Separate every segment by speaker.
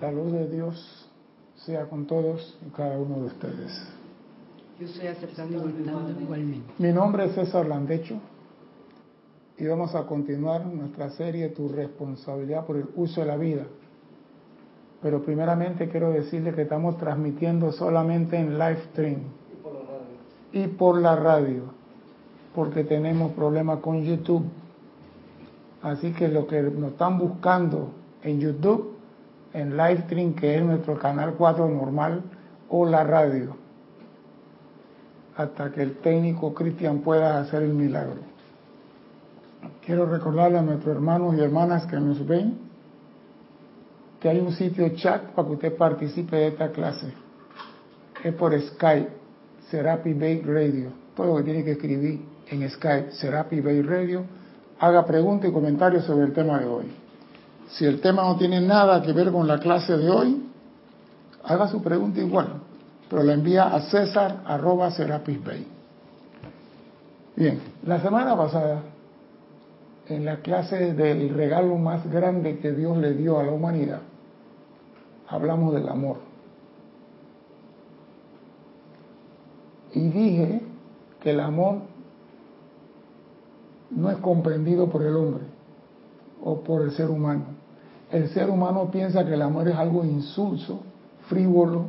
Speaker 1: La luz de Dios sea con todos y cada uno de ustedes.
Speaker 2: Yo estoy aceptando y aceptando igualmente.
Speaker 1: Mi nombre es César Landecho y vamos a continuar nuestra serie Tu responsabilidad por el uso de la vida. Pero primeramente quiero decirle que estamos transmitiendo solamente en live stream y por la radio, porque tenemos problemas con YouTube. Así que lo que nos están buscando en YouTube en Livestream, que es nuestro canal 4 normal, o la radio, hasta que el técnico Cristian pueda hacer el milagro. Quiero recordarle a nuestros hermanos y hermanas que nos ven que hay un sitio chat para que usted participe de esta clase. Es por Skype, Serapi Bay Radio. Todo lo que tiene que escribir en Skype, Serapi Bay Radio. Haga preguntas y comentarios sobre el tema de hoy. Si el tema no tiene nada que ver con la clase de hoy, haga su pregunta igual, pero la envía a César arroba Serapis Bay. Bien, la semana pasada, en la clase del regalo más grande que Dios le dio a la humanidad, hablamos del amor. Y dije que el amor no es comprendido por el hombre o por el ser humano el ser humano piensa que el amor es algo insulso, frívolo,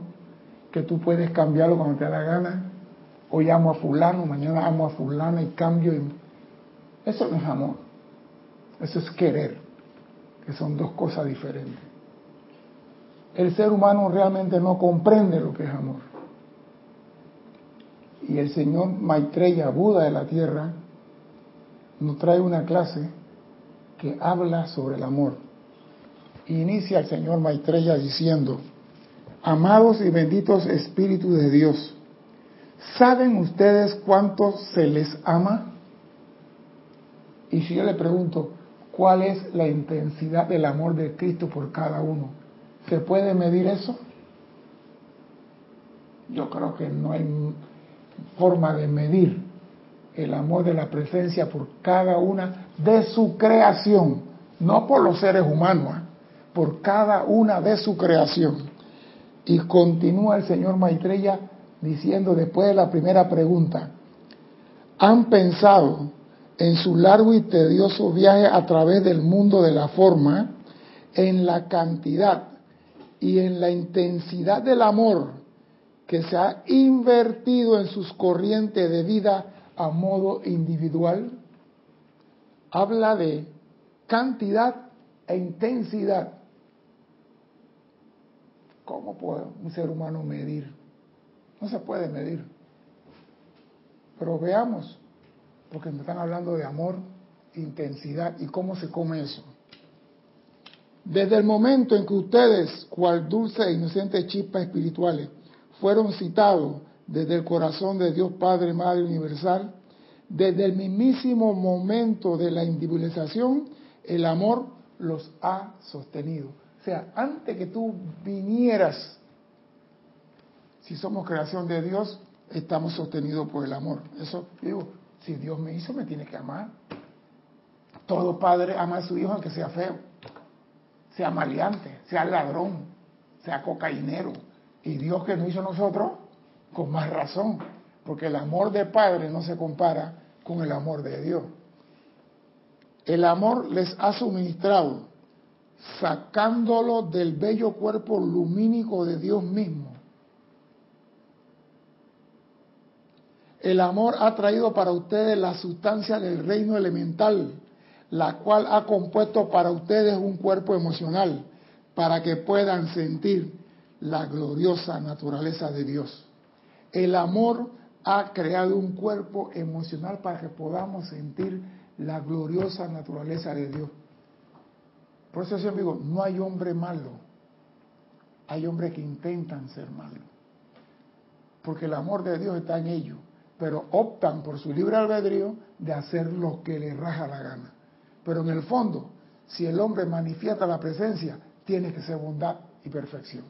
Speaker 1: que tú puedes cambiarlo cuando te da la gana. Hoy amo a fulano, mañana amo a fulana y cambio. Eso no es amor. Eso es querer, que son dos cosas diferentes. El ser humano realmente no comprende lo que es amor. Y el señor Maitreya, Buda de la Tierra, nos trae una clase que habla sobre el amor inicia el señor Maitreya diciendo, amados y benditos espíritus de Dios, ¿saben ustedes cuánto se les ama? Y si yo le pregunto, ¿cuál es la intensidad del amor de Cristo por cada uno? ¿Se puede medir eso? Yo creo que no hay forma de medir el amor de la presencia por cada una de su creación, no por los seres humanos, ¿eh? Por cada una de su creación. Y continúa el señor Maitreya diciendo después de la primera pregunta, ¿han pensado en su largo y tedioso viaje a través del mundo de la forma, en la cantidad y en la intensidad del amor que se ha invertido en sus corrientes de vida a modo individual? Habla de cantidad e intensidad. ¿Cómo puede un ser humano medir? No se puede medir. Pero veamos, porque me están hablando de amor, intensidad y cómo se come eso. Desde el momento en que ustedes, cual dulce e inocente chispas espirituales, fueron citados desde el corazón de Dios Padre, Madre Universal, desde el mismísimo momento de la individualización, el amor los ha sostenido sea, antes que tú vinieras, si somos creación de Dios, estamos sostenidos por el amor. Eso digo, si Dios me hizo, me tiene que amar. Todo padre ama a su hijo aunque sea feo, sea maleante, sea ladrón, sea cocainero. Y Dios que nos hizo nosotros, con más razón, porque el amor de padre no se compara con el amor de Dios. El amor les ha suministrado sacándolo del bello cuerpo lumínico de Dios mismo. El amor ha traído para ustedes la sustancia del reino elemental, la cual ha compuesto para ustedes un cuerpo emocional, para que puedan sentir la gloriosa naturaleza de Dios. El amor ha creado un cuerpo emocional para que podamos sentir la gloriosa naturaleza de Dios. Por eso no hay hombre malo, hay hombres que intentan ser malos. Porque el amor de Dios está en ellos, pero optan por su libre albedrío de hacer lo que les raja la gana. Pero en el fondo, si el hombre manifiesta la presencia, tiene que ser bondad y perfección.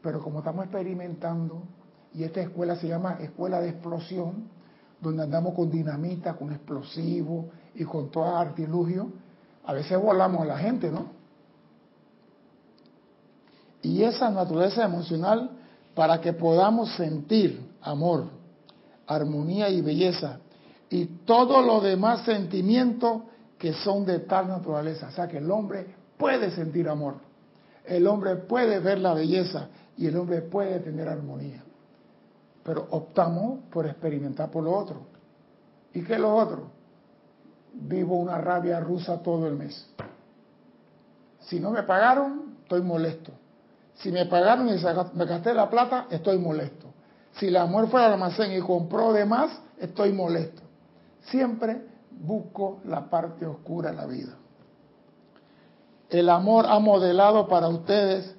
Speaker 1: Pero como estamos experimentando, y esta escuela se llama escuela de explosión, donde andamos con dinamita, con explosivos y con todo artilugio, a veces volamos a la gente, ¿no? Y esa naturaleza emocional para que podamos sentir amor, armonía y belleza y todo lo demás sentimientos que son de tal naturaleza. O sea que el hombre puede sentir amor, el hombre puede ver la belleza y el hombre puede tener armonía. Pero optamos por experimentar por lo otro. ¿Y qué es lo otro? Vivo una rabia rusa todo el mes. Si no me pagaron, estoy molesto. Si me pagaron y me gasté la plata, estoy molesto. Si la mujer fue al almacén y compró de más, estoy molesto. Siempre busco la parte oscura de la vida. El amor ha modelado para ustedes,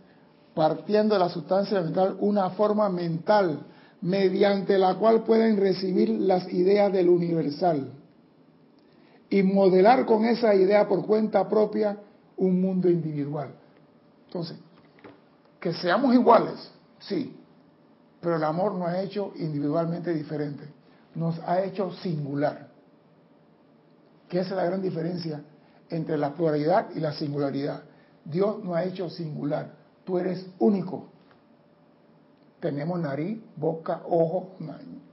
Speaker 1: partiendo de la sustancia mental, una forma mental mediante la cual pueden recibir las ideas del universal y modelar con esa idea por cuenta propia un mundo individual. Entonces, que seamos iguales, sí, pero el amor nos ha hecho individualmente diferente, nos ha hecho singular, que es la gran diferencia entre la pluralidad y la singularidad. Dios nos ha hecho singular, tú eres único. Tenemos nariz, boca, ojo,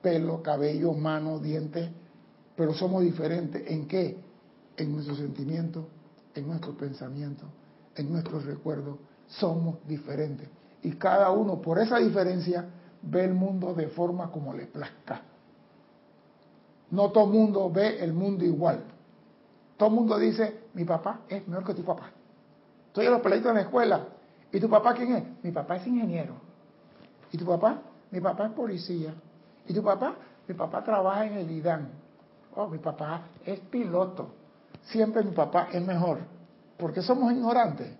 Speaker 1: pelo, cabello, mano, dientes, pero somos diferentes. ¿En qué? En nuestros sentimientos, en nuestros pensamientos, en nuestros recuerdos. Somos diferentes. Y cada uno, por esa diferencia, ve el mundo de forma como le plazca. No todo mundo ve el mundo igual. Todo mundo dice, mi papá es mejor que tu papá. Estoy a los pelitos en la escuela. ¿Y tu papá quién es? Mi papá es ingeniero. ¿Y tu papá? Mi papá es policía. ¿Y tu papá? Mi papá trabaja en el IDAN. Oh, mi papá es piloto. Siempre mi papá es mejor. Porque somos ignorantes.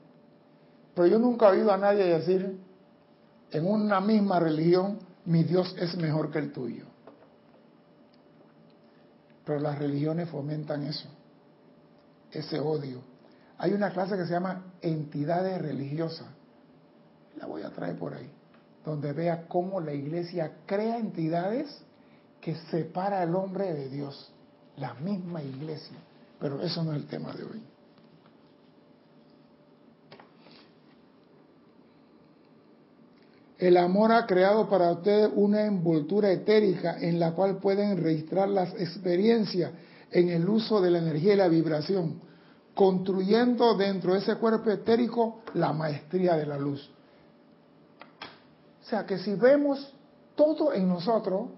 Speaker 1: Pero yo nunca he oído a nadie decir, en una misma religión, mi Dios es mejor que el tuyo. Pero las religiones fomentan eso, ese odio. Hay una clase que se llama entidades religiosas. La voy a traer por ahí, donde vea cómo la iglesia crea entidades que separa al hombre de Dios. La misma iglesia. Pero eso no es el tema de hoy. El amor ha creado para ustedes una envoltura etérica en la cual pueden registrar las experiencias en el uso de la energía y la vibración, construyendo dentro de ese cuerpo etérico la maestría de la luz. O sea que si vemos todo en nosotros,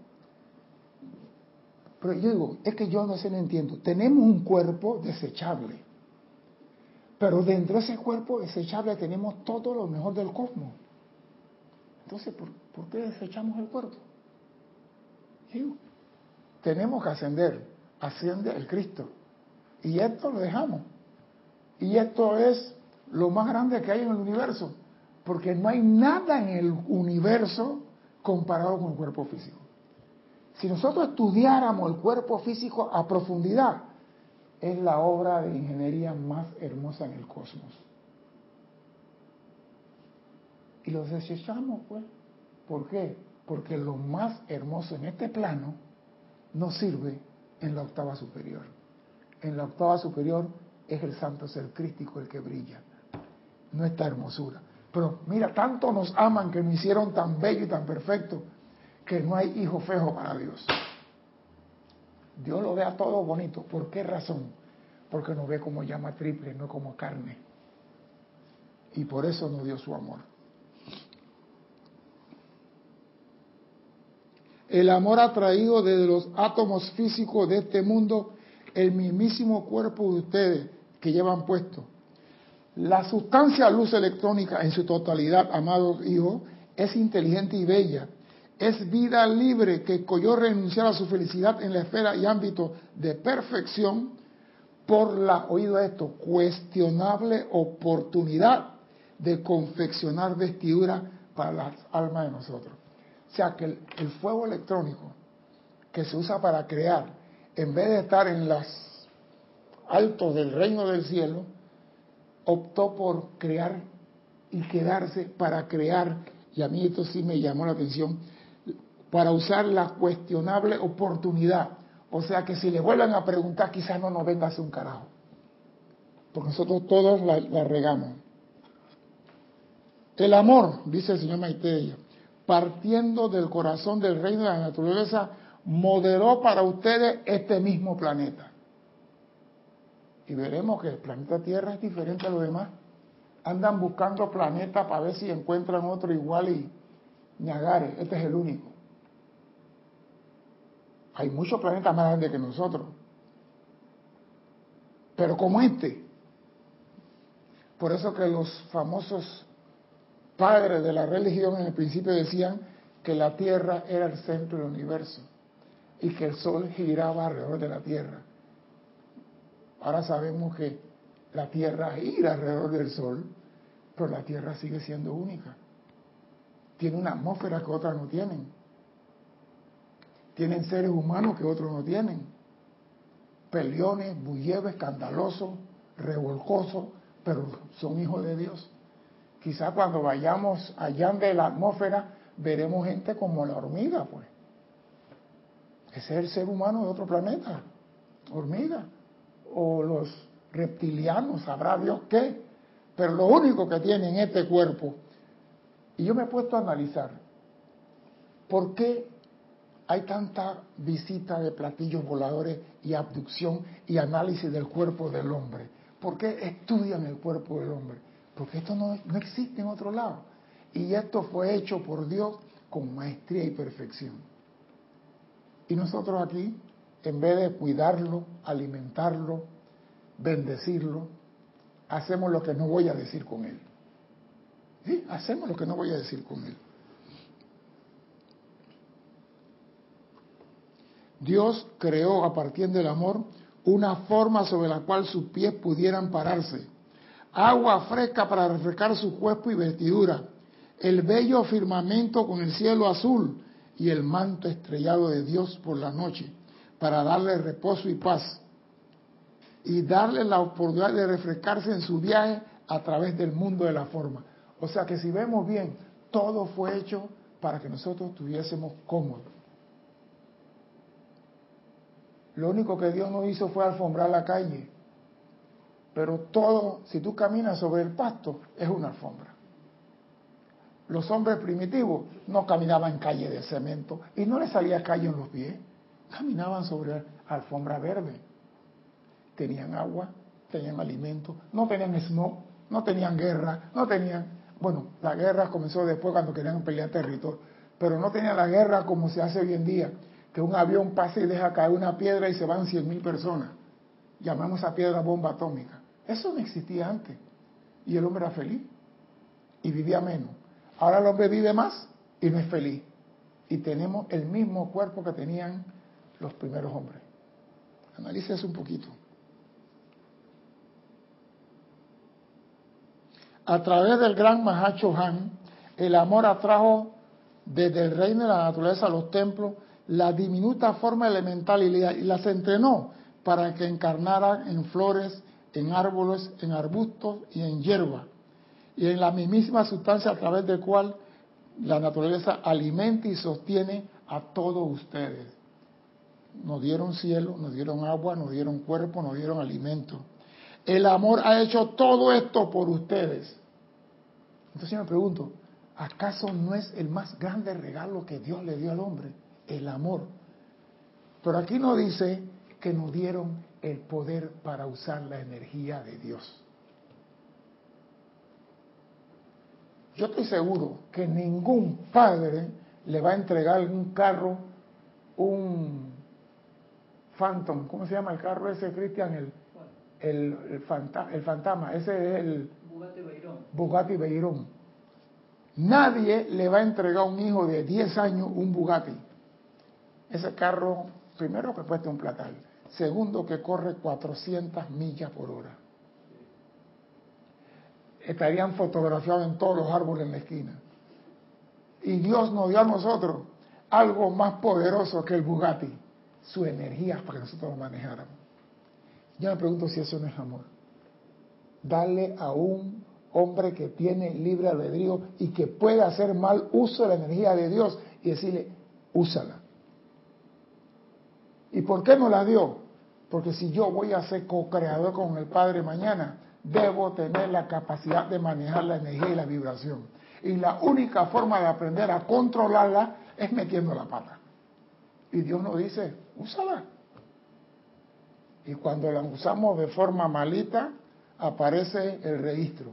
Speaker 1: pero yo digo, es que yo no sé, no entiendo, tenemos un cuerpo desechable, pero dentro de ese cuerpo desechable tenemos todo lo mejor del cosmos. Entonces, ¿por, qué desechamos el cuerpo? tenemos que ascender, asciende el Cristo. Y esto lo dejamos. Y esto es lo más grande que hay en el universo, porque no hay nada en el universo comparado con el cuerpo físico. Si nosotros estudiáramos el cuerpo físico a profundidad, es la obra de ingeniería más hermosa en el cosmos. Y los desechamos, pues. ¿Por qué? Porque lo más hermoso en este plano no sirve en la octava superior. En la octava superior es el santo ser crístico el que brilla, no esta hermosura. Pero mira, tanto nos aman que nos hicieron tan bello y tan perfecto que no hay hijo feo para Dios. Dios lo ve a todo bonito. ¿Por qué razón? Porque nos ve como llama triple, no como carne. Y por eso nos dio su amor. El amor ha traído desde los átomos físicos de este mundo el mismísimo cuerpo de ustedes que llevan puesto. La sustancia luz electrónica en su totalidad, amados hijos, es inteligente y bella. Es vida libre que escogió renunciar a su felicidad en la esfera y ámbito de perfección por la, oído esto, cuestionable oportunidad de confeccionar vestidura para las almas de nosotros. O sea que el, fuego electrónico que se usa para crear, en vez de estar en los altos del reino del cielo, optó por crear y quedarse para crear, y a mí esto sí me llamó la atención, para usar la cuestionable oportunidad. O sea que si le vuelvan a preguntar, quizás no nos venga a hacer un carajo. Porque nosotros todos la regamos. El amor, dice el señor Maitreya, partiendo del corazón del reino de la naturaleza, modeló para ustedes este mismo planeta. Y veremos que el planeta Tierra es diferente a los demás. Andan buscando planetas para ver si encuentran otro igual y Niagare, este es el único. Hay muchos planetas más grandes que nosotros. Pero como este. Por eso que los famosos padres de la religión en el principio decían que la Tierra era el centro del universo y que el Sol giraba alrededor de la Tierra. Ahora sabemos que la Tierra gira alrededor del Sol, pero la Tierra sigue siendo única. Tiene una atmósfera que otras no tienen. Tienen seres humanos que otros no tienen. Peliones, bulleves, escandalosos, revolcosos, pero son hijos de Dios. Quizá cuando vayamos allá de la atmósfera veremos gente como la hormiga, pues. Ese es el ser humano de otro planeta, hormiga. O los reptilianos, sabrá Dios qué. Pero lo único que tienen este cuerpo. Y yo me he puesto a analizar, ¿por qué hay tanta visita de platillos voladores y abducción y análisis del cuerpo del hombre? ¿Por qué estudian el cuerpo del hombre? Porque esto no, no existe en otro lado. Y esto fue hecho por Dios con maestría y perfección. Y nosotros aquí, en vez de cuidarlo, alimentarlo, bendecirlo, hacemos lo que no voy a decir con él. ¿Sí? Hacemos lo que no voy a decir con él. Dios creó a partir del amor una forma sobre la cual sus pies pudieran pararse, agua fresca para refrescar su cuerpo y vestidura, el bello firmamento con el cielo azul y el manto estrellado de Dios por la noche, para darle reposo y paz, y darle la oportunidad de refrescarse en su viaje a través del mundo de la forma. O sea que si vemos bien, todo fue hecho para que nosotros estuviésemos cómodos. Lo único que Dios no hizo fue alfombrar la calle. Pero todo, si tú caminas sobre el pasto, es una alfombra. Los hombres primitivos no caminaban en calle de cemento y no les salía callo en los pies. Caminaban sobre alfombra verde. Tenían agua, tenían alimento, no tenían smog, no tenían guerra, no tenían... Bueno, la guerra comenzó después cuando querían pelear territorio, pero no tenían la guerra como se hace hoy en día, que un avión pase y deja caer una piedra y se van cien mil personas. Llamamos a piedra bomba atómica. Eso no existía antes. Y el hombre era feliz. Y vivía menos. Ahora el hombre vive más y no es feliz. Y tenemos el mismo cuerpo que tenían los primeros hombres. Analice eso un poquito. A través del gran Mahacho Han, el amor atrajo desde el reino de la naturaleza a los templos la diminuta forma elemental y las entrenó para que encarnaran en flores, en árboles, en arbustos y en hierba, y en la mismísima sustancia a través de cual la naturaleza alimenta y sostiene a todos ustedes. Nos dieron cielo, nos dieron agua, nos dieron cuerpo, nos dieron alimento. El amor ha hecho todo esto por ustedes. Entonces yo me pregunto, ¿acaso no es el más grande regalo que Dios le dio al hombre? El amor. Pero aquí no dice que nos dieron el poder para usar la energía de Dios. Yo estoy seguro que ningún padre le va a entregar un carro, un Phantom, ¿cómo se llama el carro ese, Cristian? El, el, el, fantasma, ese es el Bugatti Veyron. Bugatti. Nadie le va a entregar a un hijo de 10 años un Bugatti ese carro, primero que cuesta un platal, segundo que corre 400 millas por hora. Estarían fotografiados en todos los árboles en la esquina. Y Dios nos dio a nosotros algo más poderoso que el Bugatti, su energía para que nosotros lo manejáramos. Yo me pregunto si eso no es amor. Darle a un hombre que tiene libre albedrío y que puede hacer mal uso de la energía de Dios y decirle, úsala. ¿Y por qué no la dio? Porque si yo voy a ser co-creador con el Padre mañana, debo tener la capacidad de manejar la energía y la vibración. Y la única forma de aprender a controlarla es metiendo la pata. Y Dios nos dice, úsala. Y cuando la usamos de forma malita, aparece el registro.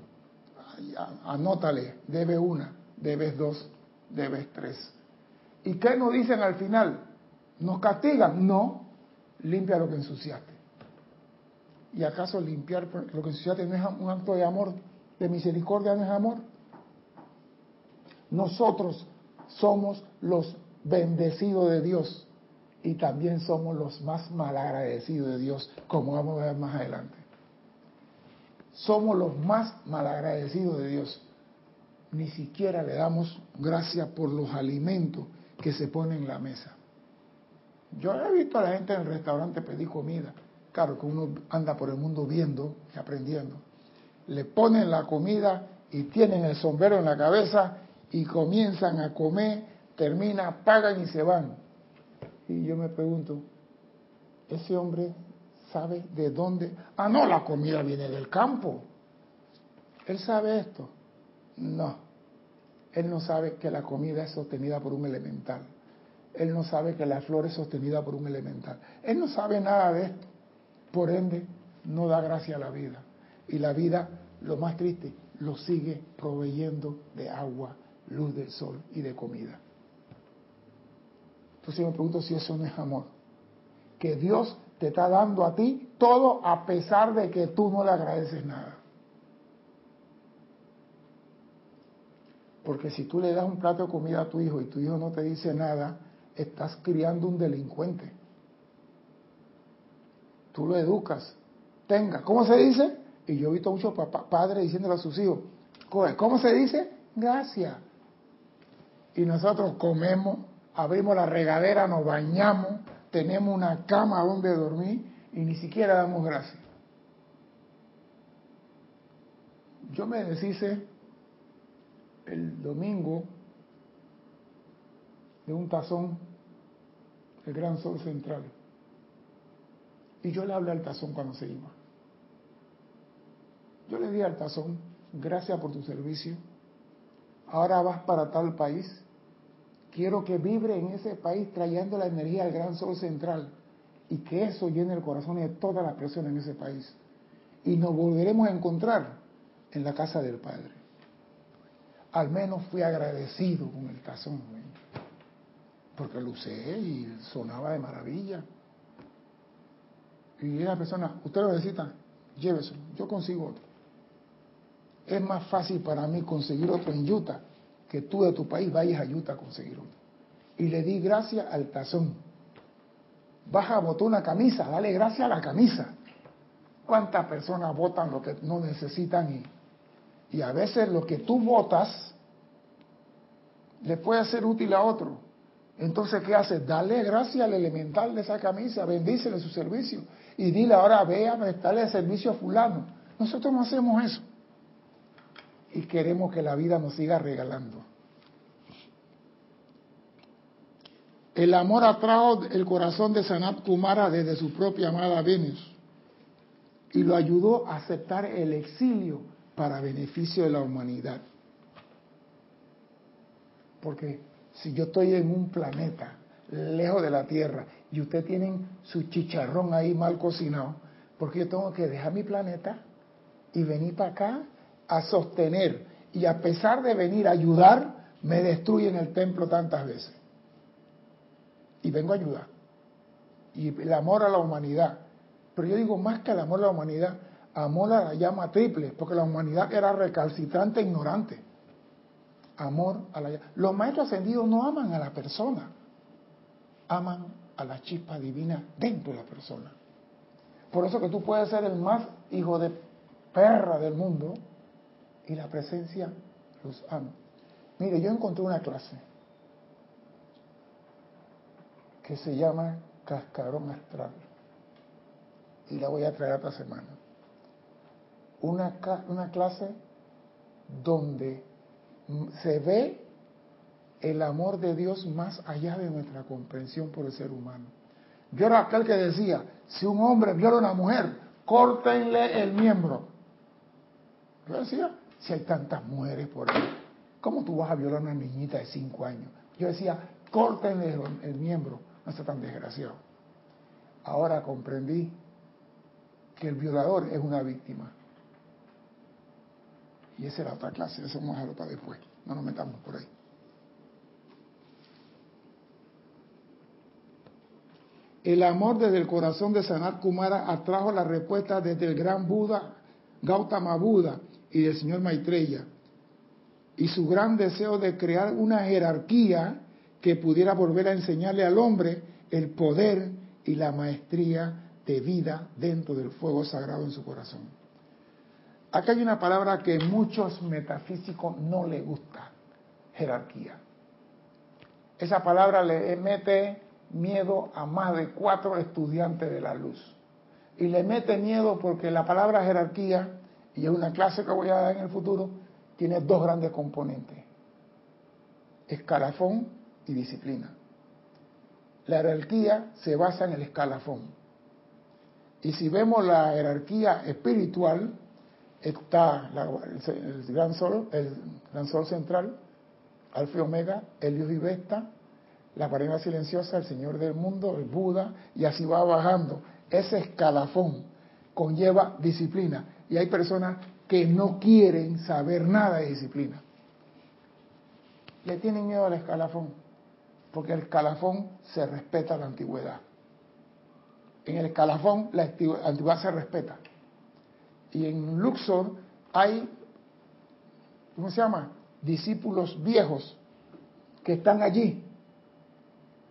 Speaker 1: Anótale, debe una, debes dos, debes tres. ¿Y qué nos dicen al final? ¿Nos castigan? No, limpia lo que ensuciaste. ¿Y acaso limpiar lo que ensuciaste no es un acto de amor, de misericordia, no es amor? Nosotros somos los bendecidos de Dios y también somos los más malagradecidos de Dios, como vamos a ver más adelante. Somos los más malagradecidos de Dios. Ni siquiera le damos gracias por los alimentos que se ponen en la mesa. Yo he visto a la gente en el restaurante pedir comida. Claro que uno anda por el mundo viendo y aprendiendo. Le ponen la comida y tienen el sombrero en la cabeza y comienzan a comer, termina, pagan y se van. Y yo me pregunto, ese hombre sabe de dónde. Ah, no, la comida viene del campo. Él sabe esto. No, él no sabe que la comida es sostenida por un elemental. Él no sabe que la flor es sostenida por un elemental. Él no sabe nada de esto. Por ende, no da gracia a la vida. Y la vida, lo más triste, lo sigue proveyendo de agua, luz del sol y de comida. Entonces me pregunto si eso no es amor. Que Dios te está dando a ti todo a pesar de que tú no le agradeces nada. Porque si tú le das un plato de comida a tu hijo y tu hijo no te dice nada, estás criando un delincuente. Tú lo educas. Tenga, ¿cómo se dice? Y yo he visto muchos padres diciéndole a sus hijos, ¿cómo se dice? Gracias. Y nosotros comemos, abrimos la regadera, nos bañamos, tenemos una cama donde dormir y ni siquiera damos gracias. Yo me deshice el domingo de un tazón el Gran Sol Central. Y yo le hablé al tazón cuando se iba. Yo le di al tazón, gracias por tu servicio. Ahora vas para tal país. Quiero que vibre en ese país trayendo la energía del Gran Sol Central y que eso llene el corazón de todas las personas en ese país. Y nos volveremos a encontrar en la casa del Padre. Al menos fui agradecido con el tazón, porque lo usé y sonaba de maravilla. Y la persona, usted lo necesita, llévese, yo consigo otro. Es más fácil para mí conseguir otro en Utah que tú de tu país vayas a Utah a conseguir otro. Y le di gracias al tazón. Baja, botó una camisa, dale gracias a la camisa. ¿Cuántas personas votan lo que no necesitan y y a veces lo que tú votas le puede ser útil a otro. Entonces, ¿qué haces? Dale gracias al elemental de esa camisa, bendícele su servicio y dile ahora, ve a prestarle servicio a fulano. Nosotros no hacemos eso. Y queremos que la vida nos siga regalando. El amor atrajo el corazón de Sanat Kumara desde su propia amada Venus y lo ayudó a aceptar el exilio para beneficio de la humanidad. Porque si yo estoy en un planeta lejos de la Tierra y ustedes tienen su chicharrón ahí mal cocinado, porque yo tengo que dejar mi planeta y venir para acá a sostener y a pesar de venir a ayudar, me destruyen el templo tantas veces. Y vengo a ayudar. Y el amor a la humanidad. Pero yo digo más que el amor a la humanidad, Amor a la llama triple, porque la humanidad era recalcitrante e ignorante. Amor a la. Los maestros ascendidos no aman a la persona, aman a la chispa divina dentro de la persona. Por eso que tú puedes ser el más hijo de perra del mundo y la presencia los ama. Mire, yo encontré una clase que se llama Cascarón Astral y la voy a traer esta semana una, una clase donde se ve el amor de Dios más allá de nuestra comprensión por el ser humano. Yo era aquel que decía, si un hombre viola a una mujer, córtenle el miembro. Yo decía, si hay tantas mujeres por ahí, ¿cómo tú vas a violar a una niñita de 5 años? Yo decía, córtenle el miembro, no está tan desgraciado. Ahora comprendí que el violador es una víctima. Y esa es la otra clase, eso vamos a dejarlo para después, no nos metamos por ahí. El amor desde el corazón de Sanat Kumara atrajo la respuesta desde el gran Buda, Gautama Buddha y del señor Maitreya. Y su gran deseo de crear una jerarquía que pudiera volver a enseñarle al hombre el poder y la maestría de vida dentro del fuego sagrado en su corazón. Aquí hay una palabra que muchos metafísicos no les gusta, jerarquía. Esa palabra le mete miedo a más de cuatro estudiantes de la luz. Y le mete miedo porque la palabra jerarquía, y es una clase que voy a dar en el futuro, tiene dos grandes componentes. Escalafón y disciplina. La jerarquía se basa en el escalafón. Y si vemos la jerarquía espiritual, está el, gran sol, el gran sol central, Alfa y Omega, Helios y Vesta, la pareja silenciosa, el Señor del mundo, el Buda, y así va bajando. Ese escalafón conlleva disciplina. Y hay personas que no quieren saber nada de disciplina. Le tienen miedo al escalafón, porque el escalafón se respeta la antigüedad. En el escalafón la antigüedad se respeta. Y en Luxor hay, ¿cómo se llama? Discípulos viejos que están allí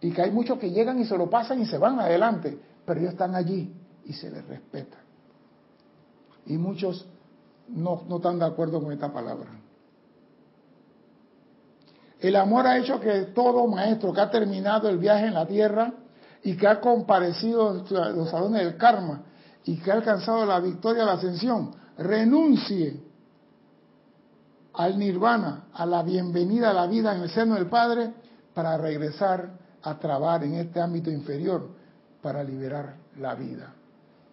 Speaker 1: y que hay muchos que llegan y se lo pasan y se van adelante, pero ellos están allí y se les respeta. Y muchos no, no están de acuerdo con esta palabra. El amor ha hecho que todo maestro que ha terminado el viaje en la tierra y que ha comparecido en los salones del karma y que ha alcanzado la victoria, la ascensión, renuncie al nirvana, a la bienvenida a la vida en el seno del Padre, para regresar a trabajar en este ámbito inferior para liberar la vida.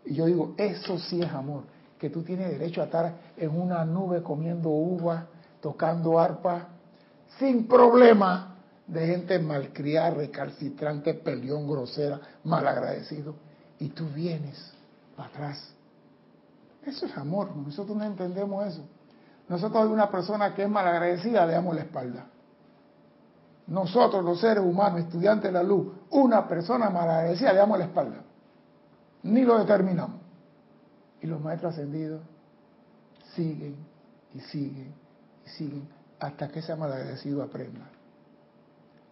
Speaker 1: Y yo digo, eso sí es amor, que tú tienes derecho a estar en una nube comiendo uva, tocando arpa, sin problema de gente malcriada, recalcitrante, peleón, grosera, malagradecido. Y tú vienes para atrás. Eso es amor, nosotros no entendemos eso. Nosotros una persona que es malagradecida le damos la espalda nosotros los seres humanos, estudiantes de la luz, una persona malagradecida, le damos la espalda. Ni lo determinamos. Y los maestros ascendidos siguen y siguen y siguen hasta que ese malagradecido aprenda.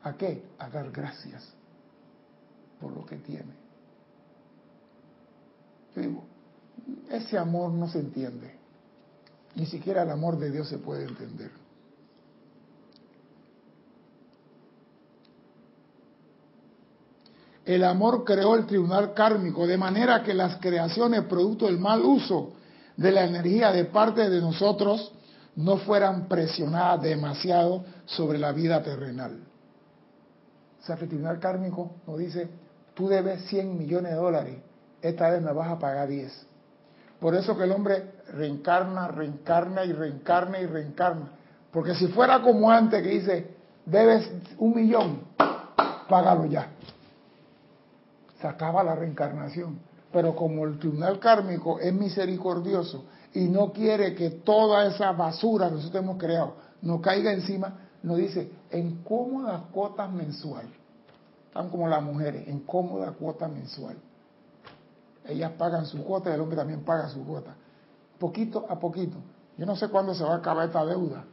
Speaker 1: ¿A qué? A dar gracias por lo que tiene. Digo, ese amor no se entiende. Ni siquiera el amor de Dios se puede entender. el amor creó el tribunal kármico, de manera que las creaciones producto del mal uso de la energía de parte de nosotros no fueran presionadas demasiado sobre la vida terrenal. O sea, el tribunal kármico nos dice, tú debes 100 millones de dólares, esta vez me vas a pagar 10. Por eso que el hombre reencarna, reencarna y reencarna y reencarna. Porque si fuera como antes que dice, debes un millón, págalo ya se acaba la reencarnación. Pero como el tribunal kármico es misericordioso y no quiere que toda esa basura que nosotros hemos creado nos caiga encima, nos dice en cómodas cuotas mensual. Están como las mujeres, en cómoda cuota mensual. Ellas pagan su cuota y el hombre también paga su cuota. Poquito a poquito. Yo no sé cuándo se va a acabar esta deuda.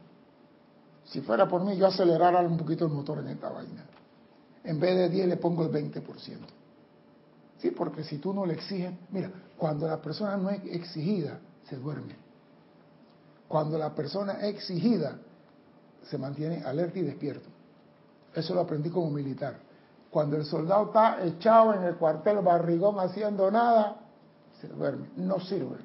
Speaker 1: Si fuera por mí, yo acelerara un poquito el motor en esta vaina. En vez de 10 le pongo el 20%. Sí, porque si tú no le exiges, mira, cuando la persona no es exigida, se duerme. Cuando la persona es exigida, se mantiene alerta y despierto. Eso lo aprendí como militar. Cuando el soldado está echado en el cuartel barrigón haciendo nada, se duerme, no sirve.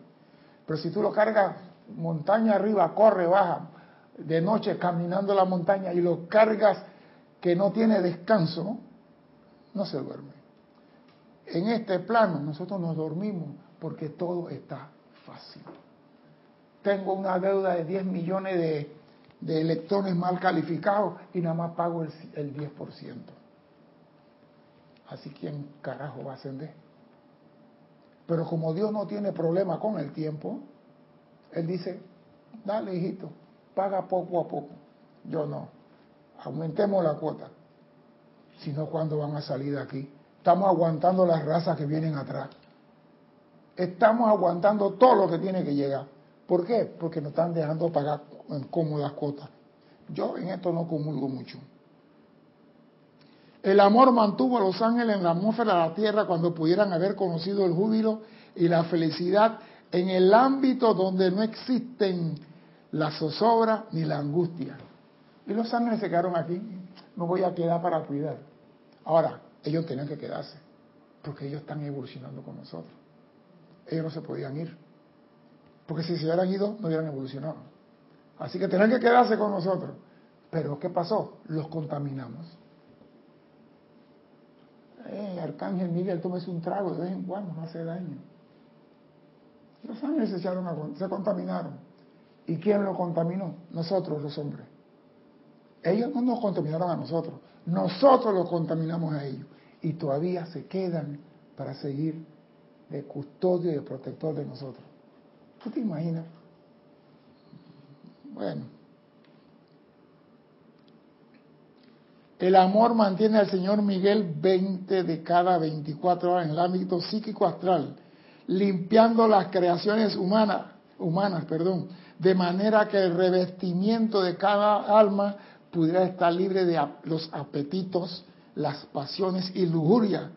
Speaker 1: Pero si tú lo cargas montaña arriba, corre, baja, de noche caminando la montaña y lo cargas que no tiene descanso, no se duerme en este plano nosotros nos dormimos porque todo está fácil. tengo una deuda de 10 millones de, de electrones mal calificados y nada más pago el, el 10%. Así quién carajo va a ascender. Pero como Dios no tiene problema con el tiempo, Él dice, dale hijito, paga poco a poco. Yo no, aumentemos la cuota. Si no, ¿cuándo van a salir de aquí? Estamos aguantando las razas que vienen atrás. Estamos aguantando todo lo que tiene que llegar. ¿Por qué? Porque nos están dejando pagar en cómodas cuotas. Yo en esto no comulgo mucho. El amor mantuvo a los ángeles en la atmósfera de la tierra cuando pudieran haber conocido el júbilo y la felicidad en el ámbito donde no existen la zozobra ni la angustia. Y los ángeles se quedaron aquí. No voy a quedar para cuidar. Ahora, ellos tenían que quedarse, porque ellos están evolucionando con nosotros. Ellos no se podían ir, porque si se hubieran ido, no hubieran evolucionado. Así que tenían que quedarse con nosotros. Pero ¿qué pasó? Los contaminamos. Eh, Arcángel Miguel, tómese un trago de vez en cuando, no hace daño. Los ángeles se echaron a, se contaminaron. ¿Y quién lo contaminó? Nosotros, los hombres. Ellos no nos contaminaron a nosotros, nosotros los contaminamos a ellos. Y todavía se quedan para seguir de custodio y de protector de nosotros. ¿Tú te imaginas? Bueno. El amor mantiene al señor Miguel 20 de cada 24 horas en el ámbito psíquico astral, limpiando las creaciones humanas, humanas, perdón, de manera que el revestimiento de cada alma pudiera estar libre de los apetitos, las pasiones y lujuria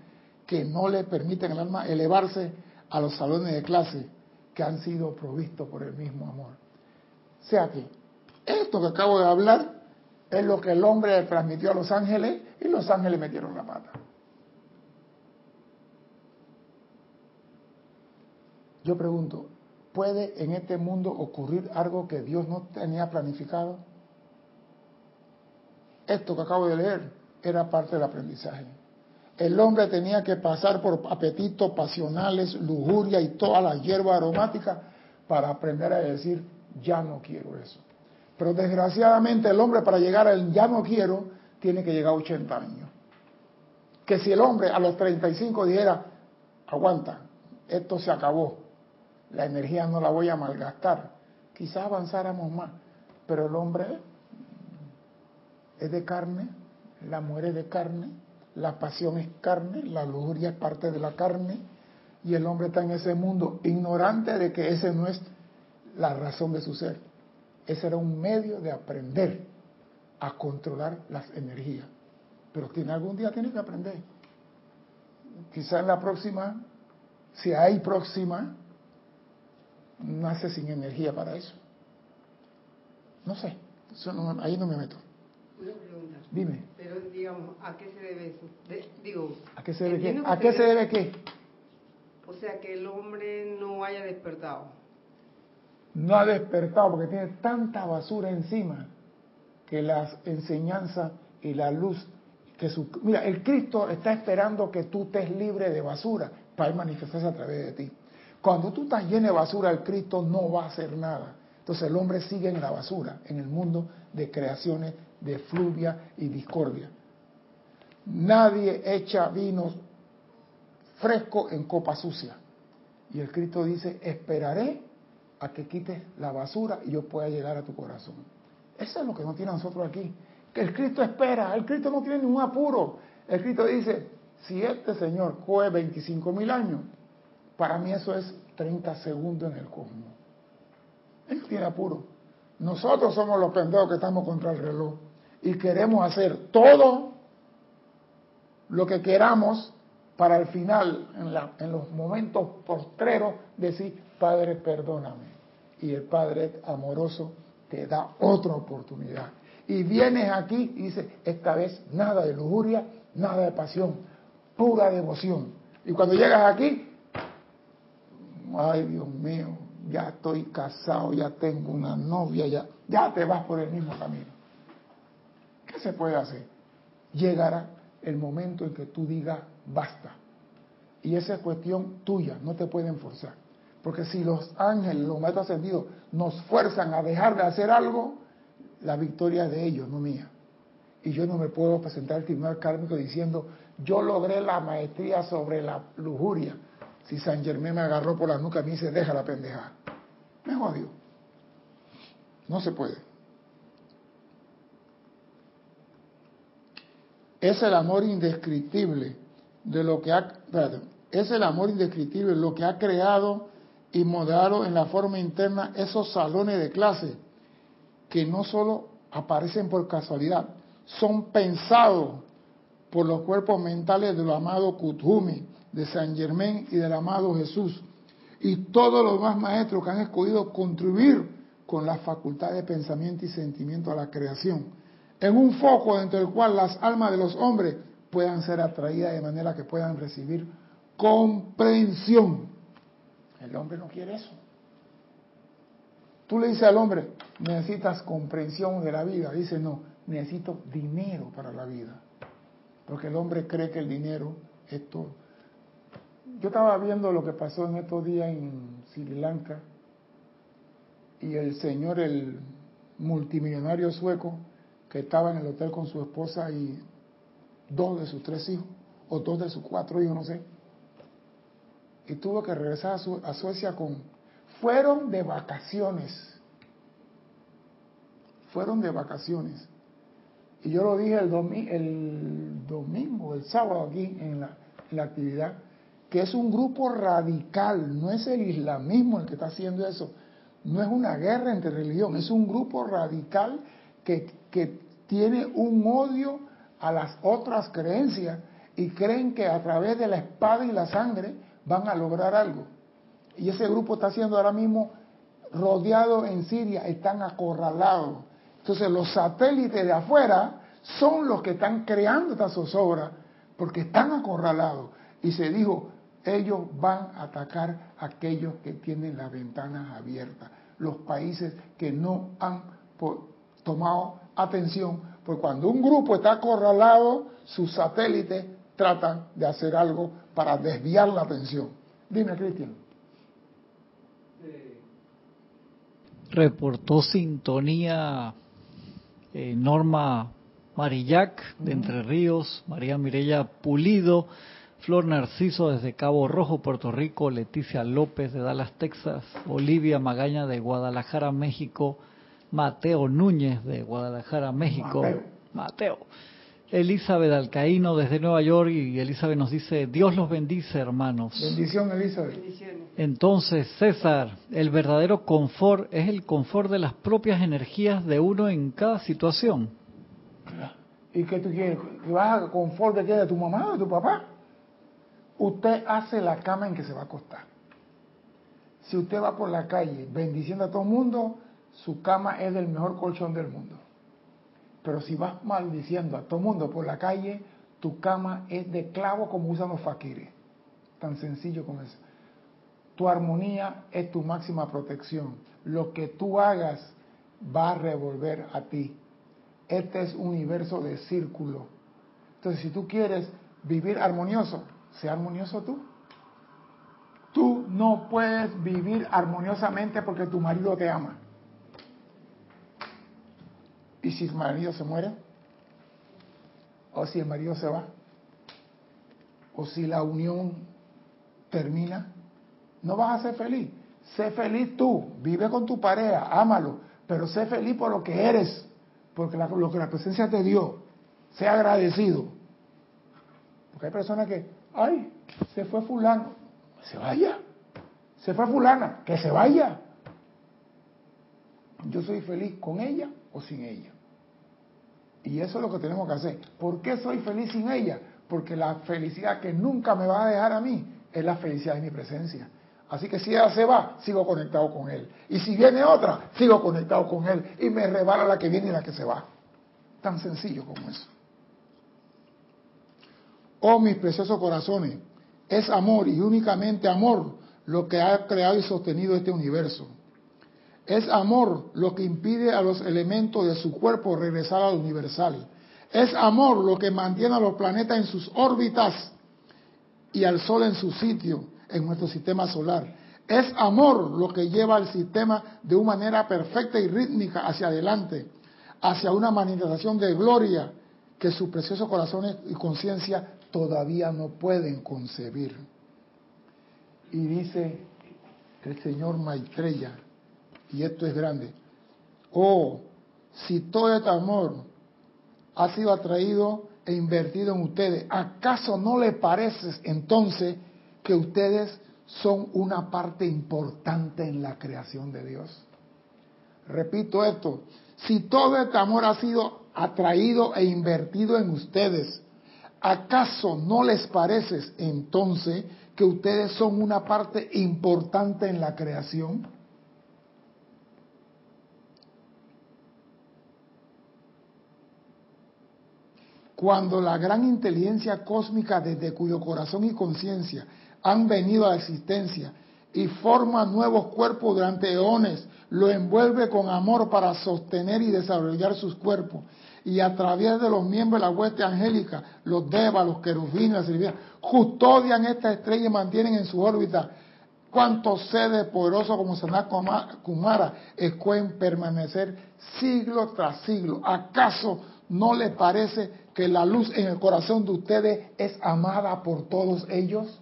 Speaker 1: que no le permiten al alma elevarse a los salones de clase que han sido provistos por el mismo amor. O sea que esto que acabo de hablar es lo que el hombre transmitió a los ángeles y los ángeles metieron la pata. Yo pregunto, ¿puede en este mundo ocurrir algo que Dios no tenía planificado? Esto que acabo de leer era parte del aprendizaje. El hombre tenía que pasar por apetitos pasionales, lujuria y toda la hierba aromática para aprender a decir, ya no quiero eso. Pero desgraciadamente el hombre para llegar al ya no quiero tiene que llegar a 80 años. Que si el hombre a los 35 dijera, aguanta, esto se acabó, la energía no la voy a malgastar, quizás avanzáramos más. Pero el hombre es de carne, la muerte es de carne, la pasión es carne, la lujuria es parte de la carne, y el hombre está en ese mundo ignorante de que ese no es la razón de su ser. Ese era un medio de aprender a controlar las energías. Pero tiene algún día tiene que aprender. Quizá en la próxima, si hay próxima, nace sin energía para eso. No sé, ahí no me meto.
Speaker 2: Una pregunta.
Speaker 1: Dime.
Speaker 2: Pero digamos, ¿a qué se debe eso? digo,
Speaker 1: ¿A qué se debe qué? ¿A qué se debe qué?
Speaker 2: O sea, que el hombre no haya despertado
Speaker 1: no ha despertado porque tiene tanta basura encima que las enseñanzas y la luz que su mira el Cristo está esperando que tú estés libre de basura para manifestarse a través de ti. Cuando tú estás lleno de basura el Cristo no va a hacer nada. Entonces el hombre sigue en la basura en el mundo de creaciones de fluvia y discordia. Nadie echa vino fresco en copa sucia. Y el Cristo dice esperaré a que quites la basura y yo pueda llegar a tu corazón. Eso es lo que no tiene nosotros aquí. Que el Cristo espera, el Cristo no tiene ningún apuro. El Cristo dice, si este Señor coge 25 mil años, para mí eso es 30 segundos en el cosmos. Él tiene apuro. Nosotros somos los pendejos que estamos contra el reloj y queremos hacer todo lo que queramos para al final, en, los momentos postreros, decir, Padre, perdóname y el Padre amoroso te da otra oportunidad. Y vienes aquí y dices, esta vez nada de lujuria, nada de pasión, pura devoción. Y cuando llegas aquí, ay Dios mío, ya estoy casado, ya tengo una novia, ya, ya te vas por el mismo camino. ¿Qué se puede hacer? Llegará el momento en que tú digas basta. Y esa es cuestión tuya, no te pueden forzar. Porque si los ángeles, los maestros ascendidos, nos fuerzan a dejar de hacer algo, la victoria es de ellos, no mía. Y yo no me puedo presentar al tribunal kármico diciendo, yo logré la maestría sobre la lujuria. Si San Germán me agarró por la nuca y me dice, deja la pendeja. Me jodió. No se puede. Es el amor indescriptible de lo que ha, es el amor indescriptible lo que ha creado y moderado en la forma interna esos salones de clase que no solo aparecen por casualidad, son pensados por los cuerpos mentales del amado Kuthumi, de San Germán y del amado Jesús, y todos los demás maestros que han escogido contribuir con la facultad de pensamiento y sentimiento a la creación, en un foco dentro del cual las almas de los hombres puedan ser atraídas de manera que puedan recibir comprensión. El hombre no quiere eso. Tú le dices al hombre, necesitas comprensión de la vida. Dice, no, necesito dinero para la vida. Porque el hombre cree que el dinero es todo. Yo estaba viendo lo que pasó en estos días en Sri Lanka y el señor, el multimillonario sueco, que estaba en el hotel con su esposa y dos de sus tres hijos, o dos de sus cuatro hijos, no sé, y tuvo que regresar a, a Suecia con... Fueron de vacaciones, fueron de vacaciones. Y yo lo dije el, el domingo, el sábado aquí en la, en la actividad, que es un grupo radical, no es el islamismo el que está haciendo eso, no es una guerra entre religión, es un grupo radical que, que tiene un odio a las otras creencias y creen que a través de la espada y la sangre van a lograr algo. Y ese grupo está siendo ahora mismo rodeado en Siria, están acorralados. Entonces los satélites de afuera son los que están creando esta zozobra porque están acorralados. Y se dijo, ellos van a atacar a aquellos que tienen las ventanas abiertas, los países que no han tomado atención, porque cuando un grupo está acorralado, sus satélites tratan de hacer algo para desviar la atención. Dime, Cristian.
Speaker 3: Reportó sintonía eh, Norma Marillac de Entre Ríos, María Mirella Pulido, Flor Narciso desde Cabo Rojo, Puerto Rico, Leticia López de Dallas, Texas, Olivia Magaña de Guadalajara, México, Mateo Núñez de Guadalajara, México, Mateo. Elizabeth Alcaíno desde Nueva York y Elizabeth nos dice, Dios los bendice hermanos.
Speaker 1: Bendición Elizabeth.
Speaker 3: Entonces, César, el verdadero confort es el confort de las propias energías de uno en cada situación.
Speaker 1: ¿Y qué tú quieres? ¿Que vas a confort de qué? ¿De tu mamá o de tu papá? Usted hace la cama en que se va a acostar. Si usted va por la calle bendiciendo a todo el mundo, su cama es del mejor colchón del mundo. Pero si vas maldiciendo a todo mundo por la calle, tu cama es de clavo como usan los faquires. Tan sencillo como eso. Tu armonía es tu máxima protección. Lo que tú hagas va a revolver a ti. Este es un universo de círculo. Entonces, si tú quieres vivir armonioso, sea armonioso tú. Tú no puedes vivir armoniosamente porque tu marido te ama. ¿Y si el marido se muere? ¿O si el marido se va? ¿O si la unión termina? No vas a ser feliz. Sé feliz tú, vive con tu pareja, ámalo, pero sé feliz por lo que eres, porque lo que la presencia te dio. Sé agradecido. Porque hay personas que, ay, se fue fulano, se vaya. Se fue fulana, que se vaya. Yo soy feliz con ella o sin ella. Y eso es lo que tenemos que hacer. ¿Por qué soy feliz sin ella? Porque la felicidad que nunca me va a dejar a mí es la felicidad de mi presencia. Así que si ella se va, sigo conectado con él. Y si viene otra, sigo conectado con él. Y me rebala la que viene y la que se va. Tan sencillo como eso. Oh mis preciosos corazones, es amor y únicamente amor lo que ha creado y sostenido este universo. Es amor lo que impide a los elementos de su cuerpo regresar al universal. Es amor lo que mantiene a los planetas en sus órbitas y al Sol en su sitio en nuestro sistema solar. Es amor lo que lleva al sistema de una manera perfecta y rítmica hacia adelante, hacia una manifestación de gloria que sus preciosos corazones y conciencia todavía no pueden concebir. Y dice el señor Maitreya, y esto es grande, oh, si todo este amor ha sido atraído e invertido en ustedes, ¿acaso no le parece entonces que ustedes son una parte importante en la creación de Dios? Repito esto, si todo este amor ha sido atraído e invertido en ustedes, ¿acaso no les parece entonces que ustedes son una parte importante en la creación? Cuando la gran inteligencia cósmica desde cuyo corazón y conciencia han venido a la existencia y forma nuevos cuerpos durante eones, lo envuelve con amor para sostener y desarrollar sus cuerpos. Y a través de los miembros de la hueste angélica, los devas, los querubines, las custodian esta estrella y mantienen en su órbita cuántos seres poderosos como Sanat Kumara escogen permanecer siglo tras siglo. ¿Acaso no les parece que la luz en el corazón de ustedes es amada por todos ellos?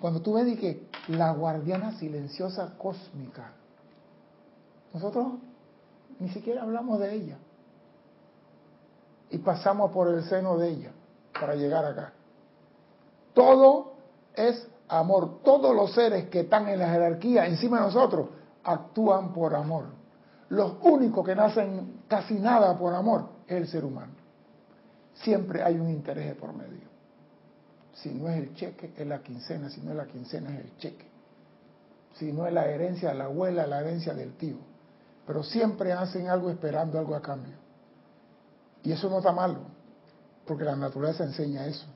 Speaker 1: Cuando tú ves que la guardiana silenciosa cósmica, nosotros ni siquiera hablamos de ella. Y pasamos por el seno de ella para llegar acá. Todo es amor. Todos los seres que están en la jerarquía encima de nosotros actúan por amor. Los únicos que nacen casi nada por amor es el ser humano. Siempre hay un interés por medio. Si no es el cheque, es la quincena. Si no es la quincena, es el cheque. Si no es la herencia de la abuela, la herencia del tío. Pero siempre hacen algo esperando algo a cambio. Y eso no está malo, porque la naturaleza enseña eso.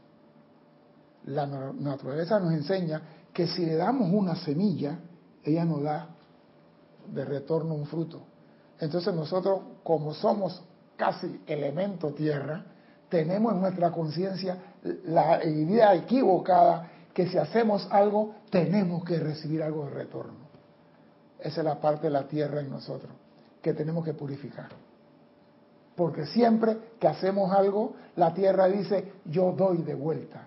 Speaker 1: La naturaleza nos enseña que si le damos una semilla, ella nos da de retorno un fruto. Entonces nosotros, como somos casi elemento tierra, tenemos en nuestra conciencia la idea equivocada que si hacemos algo tenemos que recibir algo de retorno. Esa es la parte de la tierra en nosotros que tenemos que purificar. Porque siempre que hacemos algo, la tierra dice, yo doy de vuelta.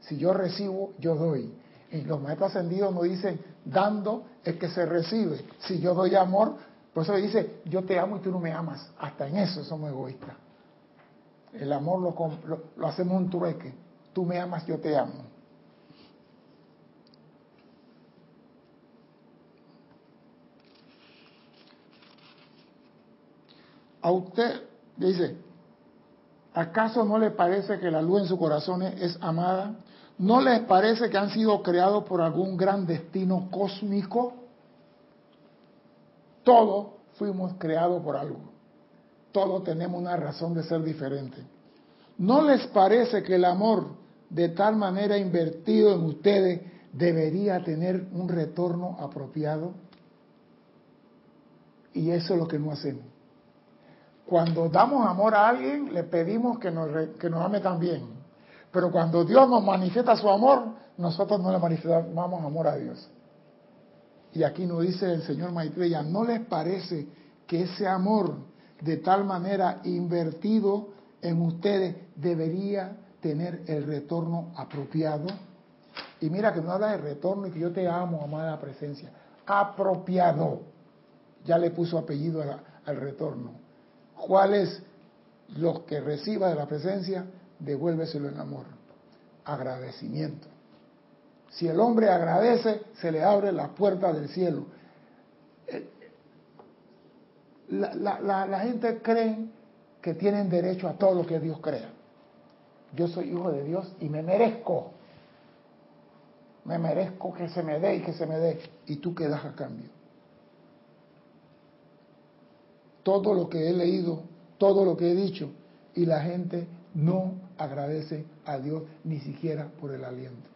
Speaker 1: Si yo recibo, yo doy. Y los maestros ascendidos nos dicen, dando es que se recibe. Si yo doy amor, por eso dice, yo te amo y tú no me amas. Hasta en eso somos egoístas. El amor lo, lo, hacemos un trueque. Tú me amas, yo te amo. A usted dice, ¿acaso no le parece que la luz en su corazón es amada? ¿No les parece que han sido creados por algún gran destino cósmico? Todos fuimos creados por algo. Todos tenemos una razón de ser diferente. ¿No les parece que el amor de tal manera invertido en ustedes debería tener un retorno apropiado? Y eso es lo que no hacemos. Cuando damos amor a alguien, le pedimos que nos, que nos ame también. Pero cuando Dios nos manifiesta su amor, nosotros no le manifestamos amor a Dios. Y aquí nos dice el señor Maitreya, ¿no les parece que ese amor de tal manera invertido en ustedes debería tener el retorno apropiado? Y mira que no habla de retorno y que yo te amo, amada presencia. Apropiado. Ya le puso apellido al retorno. ¿Cuál es? Los que reciba de la presencia, devuélveselo en amor. Agradecimiento. Si el hombre agradece, se le abre la puerta del cielo. Eh, la, gente cree que tienen derecho a todo lo que Dios crea. Yo soy hijo de Dios y me merezco. Me merezco que se me dé y que se me dé. ¿Y tú qué das a cambio? Todo lo que he leído, todo lo que he dicho, y la gente no agradece a Dios ni siquiera por el aliento.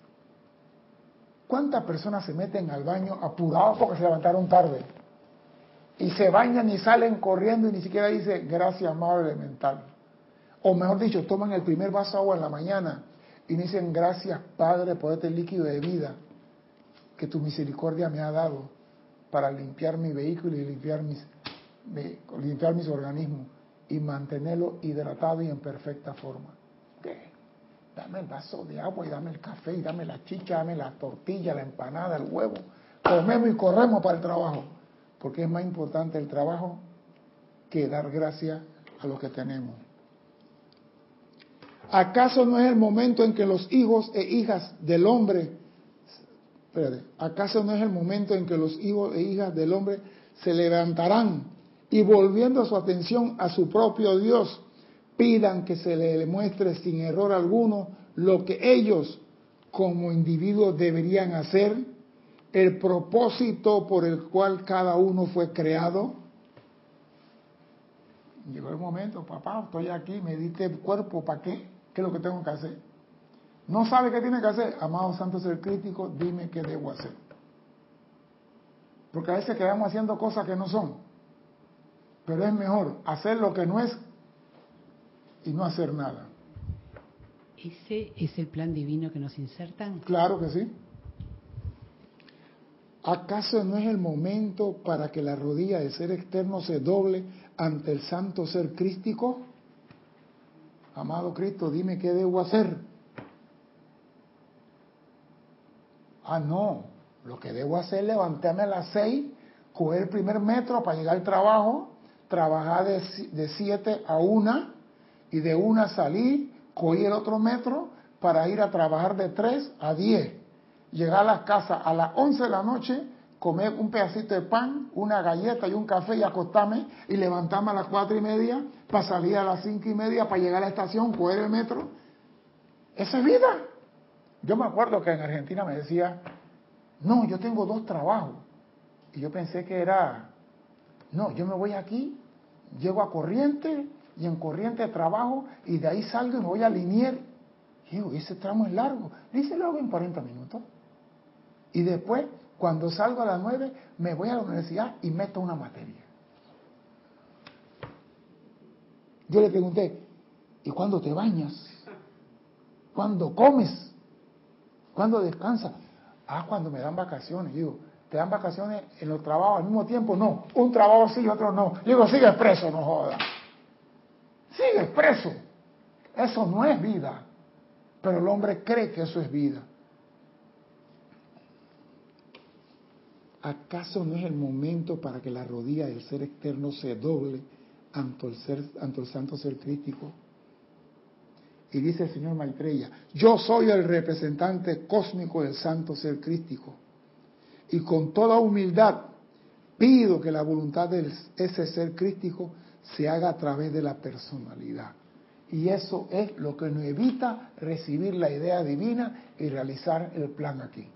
Speaker 1: ¿Cuántas personas se meten al baño apurados porque se levantaron tarde? Y se bañan y salen corriendo y ni siquiera dicen gracias, amado elemental. O mejor dicho, toman el primer vaso de agua en la mañana y dicen gracias, Padre, por este líquido de vida. que tu misericordia me ha dado para limpiar mi vehículo y limpiar mis, limpiar mis organismos y mantenerlo hidratado y en perfecta forma. Dame el vaso de agua y dame el café y dame la chicha, dame la tortilla, la empanada, el huevo. Comemos y corremos para el trabajo. Porque es más importante el trabajo que dar gracias a lo que tenemos. ¿Acaso no es el momento en que los hijos e hijas del hombre, espérate, ¿acaso no es el momento en que los hijos e hijas del hombre se levantarán y volviendo su atención a su propio Dios, pidan que se le muestre sin error alguno lo que ellos como individuos deberían hacer, el propósito por el cual cada uno fue creado? Llegó el momento, papá, estoy aquí, me diste el cuerpo, ¿para qué? ¿Qué es lo que tengo que hacer? ¿No sabe qué tiene que hacer? Amado Santo Ser Crítico, dime qué debo hacer. Porque a veces quedamos haciendo cosas que no son. Pero es mejor hacer lo que no es y no hacer nada.
Speaker 4: ¿Ese es el plan divino que nos insertan?
Speaker 1: Claro que sí. ¿Acaso no es el momento para que la rodilla del ser externo se doble ante el santo ser crístico? amado Cristo, dime qué debo hacer. Ah, no, lo que debo hacer es levantarme a las seis, coger el primer metro para llegar al trabajo, trabajar de, siete a una y de una salir, coger el otro metro para ir a trabajar de tres a diez. Llegar a la casa a las once de la noche, comer un pedacito de pan, una galleta y un café y acostarme y levantarme a las cuatro y media para salir a las cinco y media para llegar a la estación, coger el metro. Esa es vida. Yo me acuerdo que en Argentina me decía, no, yo tengo dos trabajos. Y yo pensé que era, no, yo me voy aquí, llego a Corriente y en Corriente trabajo y de ahí salgo y me voy a Linier. Digo, ese tramo es largo. Dice, lo hago en 40 minutos. Y después cuando salgo a las nueve, me voy a la universidad y meto una materia. Yo le pregunté, ¿y cuándo te bañas? ¿Cuándo comes? ¿Cuándo descansas? Ah, cuando me dan vacaciones. digo, ¿te dan vacaciones en los trabajos al mismo tiempo? No, un trabajo sí y otro no. digo, sigue preso, no joda. Sigue preso. Eso no es vida. Pero el hombre cree que eso es vida. ¿acaso no es el momento para que la rodilla del ser externo se doble ante el, ante el santo ser crítico? Y dice el señor Maitreya, yo soy el representante cósmico del santo ser crítico. Y con toda humildad pido que la voluntad de ese ser crítico se haga a través de la personalidad. Y eso es lo que nos evita recibir la idea divina y realizar el plan aquí.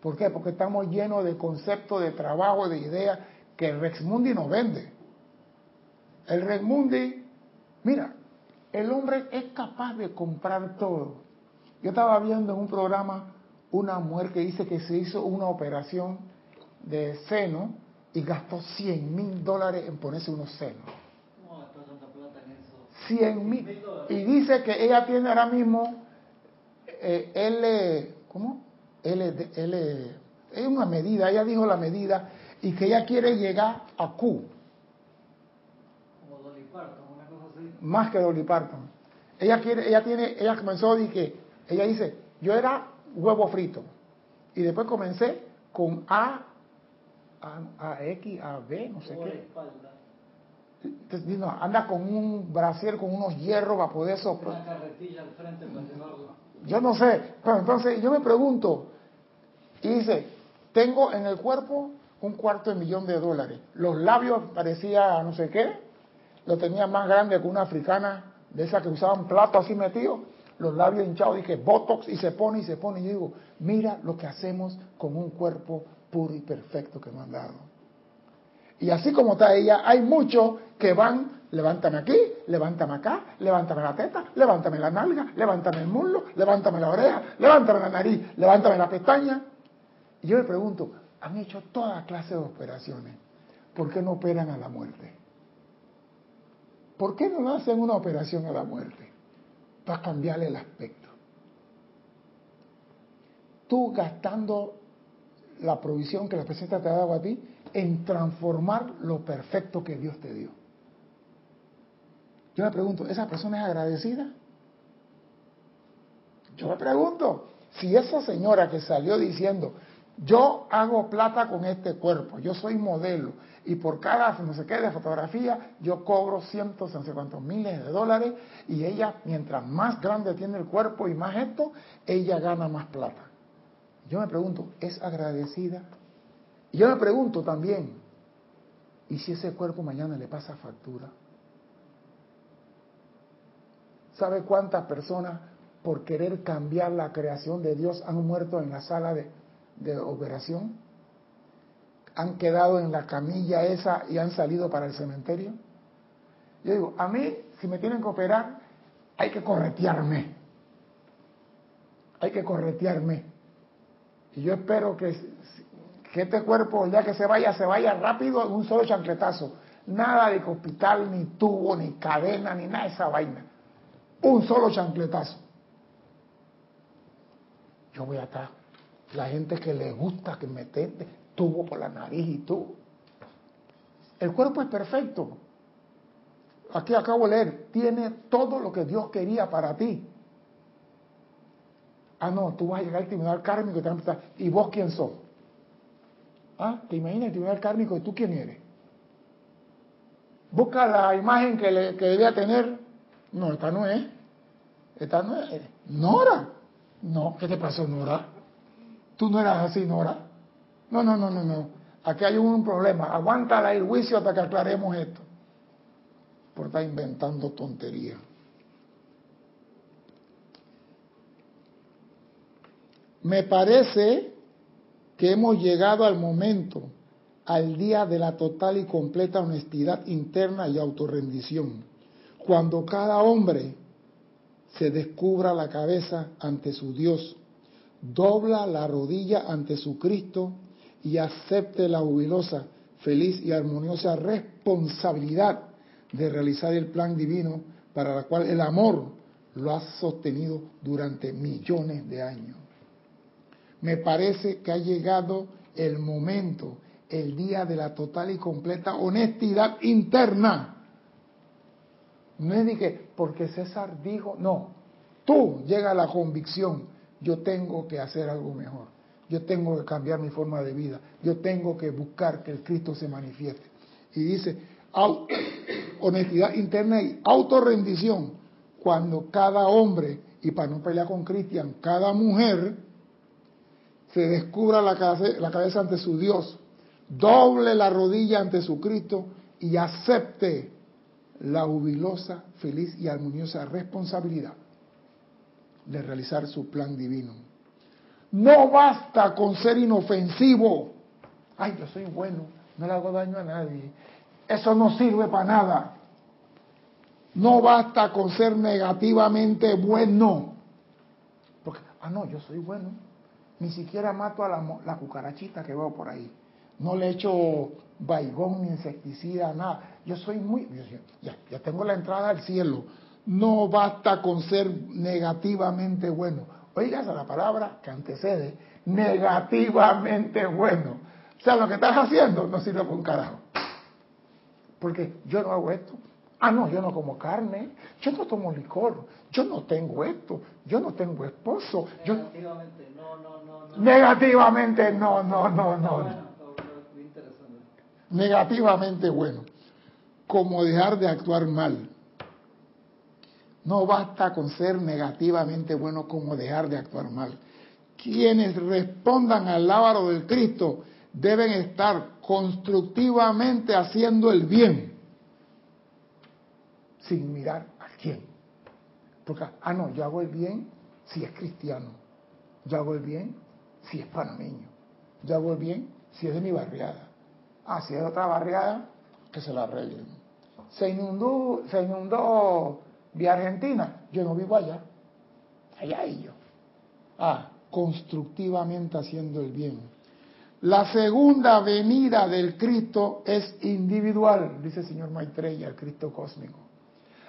Speaker 1: ¿Por qué? Porque estamos llenos de conceptos, de trabajo, de ideas que el Rex Mundi nos vende. El Rex Mundi, mira, el hombre es capaz de comprar todo. Yo estaba viendo en un programa una mujer que dice que se hizo una operación de seno y gastó 100 mil dólares en ponerse unos senos. 100 mil. Y dice que ella tiene ahora mismo eh, L, ¿cómo? L, es una medida, ella dijo la medida, y que ella quiere llegar a Q. Como Dolly Parton, una cosa así. Más que Dolly Parton. Ella quiere, ella tiene, ella comenzó a que, ella dice, yo era huevo frito, y después comencé con A, A, X, A, B, no sé qué. Entonces, anda con un brasier con unos hierros para poder soplar. Al frente. Yo no sé, pero entonces yo me pregunto, y dice, tengo en el cuerpo un cuarto de millón de dólares. Los labios parecía no sé qué, lo tenía más grande que una africana de esas que usaban plato así metido, los labios hinchados, dije, botox, y se pone y se pone. Y yo digo, mira lo que hacemos con un cuerpo puro y perfecto que me han dado. Y así como está ella, hay muchos que van, levántame aquí, levántame acá, levántame la teta, levántame la nalga, levántame el muslo, levántame la oreja, levántame la nariz, levántame la pestaña, y yo me pregunto, han hecho toda clase de operaciones, ¿por qué no operan a la muerte? ¿Por qué no hacen una operación a la muerte? Para cambiarle el aspecto. Tú gastando la provisión que la presencia te ha dado a ti en transformar lo perfecto que Dios te dio. Yo me pregunto, ¿esa persona es agradecida? Yo me pregunto, si esa señora que salió diciendo, yo hago plata con este cuerpo, yo soy modelo, y por cada no sé qué de fotografía yo cobro cientos, no sé cuántos miles de dólares, y ella, mientras más grande tiene el cuerpo y más esto, ella gana más plata. Yo me pregunto, ¿es agradecida? Y yo me pregunto también, ¿y si ese cuerpo mañana le pasa factura? ¿Sabe cuántas personas por querer cambiar la creación de Dios han muerto en la sala de, operación? ¿Han quedado en la camilla esa y han salido para el cementerio? Yo digo, a mí, si me tienen que operar, hay que corretearme. Hay que corretearme. Y yo espero que, que este cuerpo, ya que se vaya, se vaya rápido en un solo chancletazo. Nada de hospital, ni tubo, ni cadena, ni nada de esa vaina. Un solo chancletazo. Yo voy a estar. La gente que le gusta que me tubo por la nariz y tubo. El cuerpo es perfecto. Aquí acabo de leer, tiene todo lo que Dios quería para ti. Ah, no, tú vas a llegar al tribunal kármico y te van a preguntar, ¿y vos quién sos? Ah, ¿te imaginas el tribunal kármico y tú quién eres? Busca la imagen que, le, debía tener. No, esta no es. Esta no es. Nora. No, ¿qué te pasó, Nora? Tú no eras así, Nora. No, no, no, no, no. Aquí hay un problema. Aguanta el juicio hasta que aclaremos esto. Por estar inventando tonterías. Me parece que hemos llegado al momento, al día de la total y completa honestidad interna y autorrendición, cuando cada hombre se descubra la cabeza ante su Dios, dobla la rodilla ante su Cristo y acepte la jubilosa, feliz y armoniosa responsabilidad de realizar el plan divino para la cual el amor lo ha sostenido durante millones de años me parece que ha llegado el momento, el día de la total y completa honestidad interna. No es de que porque César dijo, no, tú llega a la convicción, yo tengo que hacer algo mejor, yo tengo que cambiar mi forma de vida, yo tengo que buscar que el Cristo se manifieste. Y dice, honestidad interna y autorrendición, cuando cada hombre, y para no pelear con Cristian, cada mujer, se descubra la cabeza, ante su Dios, doble la rodilla ante su Cristo y acepte la jubilosa, feliz y armoniosa responsabilidad de realizar su plan divino. No basta con ser inofensivo. Ay, yo soy bueno, no le hago daño a nadie. Eso no sirve para nada. No basta con ser negativamente bueno. Porque, ah, no, yo soy bueno. Ni siquiera mato a la, cucarachita que veo por ahí. No le echo baigón ni insecticida, nada. Yo soy muy... Ya, ya tengo la entrada al cielo. No basta con ser negativamente bueno. Oigas a la palabra que antecede. Negativamente bueno. O sea, lo que estás haciendo no sirve para un carajo. Porque yo no hago esto. Ah, no, yo no como carne, yo no tomo licor, yo no tengo esto, yo no tengo esposo. Negativamente, no, no, no, Negativamente, no, no, no, no. Negativamente bueno. Como dejar de actuar mal. No basta con ser negativamente bueno como dejar de actuar mal. Quienes respondan al lábaro del Cristo deben estar constructivamente haciendo el bien sin mirar a quién. Porque, ah, no, yo hago el bien si es cristiano. Yo hago el bien si es panameño. Yo hago el bien si es de mi barriada. Ah, si es de otra barriada, que se la arreglen. Se inundó, se inundó vía Argentina. Yo no vivo allá. Allá ellos. Ah, constructivamente haciendo el bien. La segunda venida del Cristo es individual, dice el señor Maitreya, el Cristo cósmico.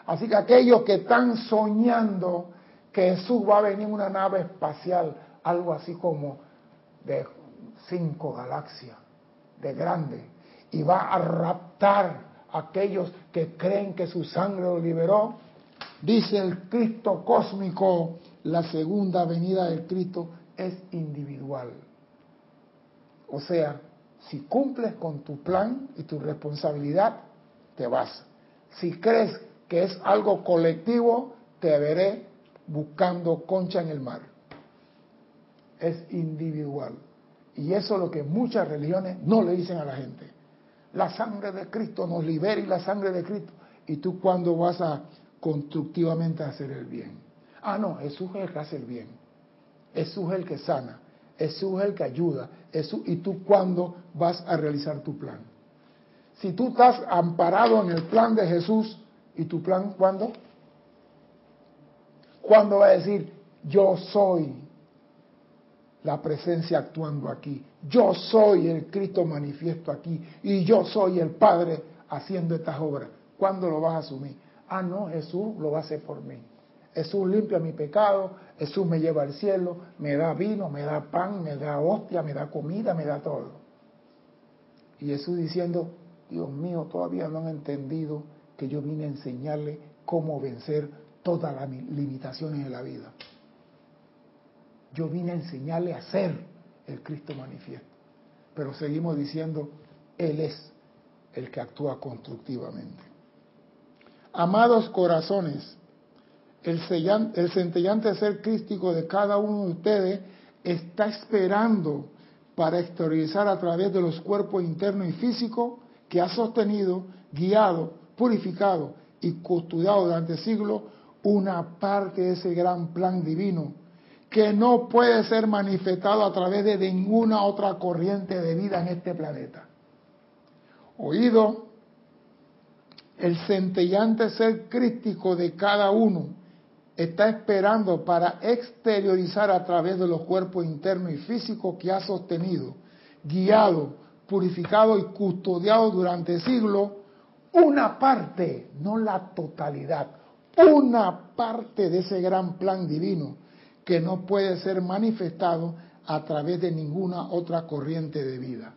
Speaker 1: Así que aquellos que están soñando que Jesús va a venir en una nave espacial, algo así como de cinco galaxias de grande y va a raptar a aquellos que creen que su sangre lo liberó. Dice el Cristo cósmico, la segunda venida del Cristo es individual. O sea, si cumples con tu plan y tu responsabilidad, te vas. Si crees que es algo colectivo, te veré buscando concha en el mar. Es individual. Y eso es lo que muchas religiones no le dicen a la gente. La sangre de Cristo nos libera y la sangre de Cristo. ¿Y tú cuándo vas a constructivamente hacer el bien? Ah, no, Jesús es el que hace el bien. Jesús es el que sana. Jesús es el que ayuda. ¿Y tú cuándo vas a realizar tu plan? Si tú estás amparado en el plan de Jesús, ¿y tu plan cuándo? ¿Cuándo va a decir, yo soy la presencia actuando aquí? Yo soy el Cristo manifiesto aquí y yo soy el Padre haciendo estas obras. ¿Cuándo lo vas a asumir? Ah, no, Jesús lo va a hacer por mí. Jesús limpia mi pecado, Jesús me lleva al cielo, me da vino, me da pan, me da hostia, me da comida, me da todo. Y Jesús diciendo, Dios mío, todavía no han entendido que yo vine a enseñarle cómo vencer todas las limitaciones de la vida. Yo vine a enseñarle a ser el Cristo manifiesto. Pero seguimos diciendo, Él es el que actúa constructivamente. Amados corazones, el, el centellante ser crístico de cada uno de ustedes está esperando para exteriorizar a través de los cuerpos internos y físicos que ha sostenido, guiado, purificado y custodiado durante siglos una parte de ese gran plan divino que no puede ser manifestado a través de ninguna otra corriente de vida en este planeta. Oído, el centellante ser crítico de cada uno está esperando para exteriorizar a través de los cuerpos internos y físicos que ha sostenido, guiado, purificado y custodiado durante siglos, una parte, no la totalidad, una parte de ese gran plan divino que no puede ser manifestado a través de ninguna otra corriente de vida.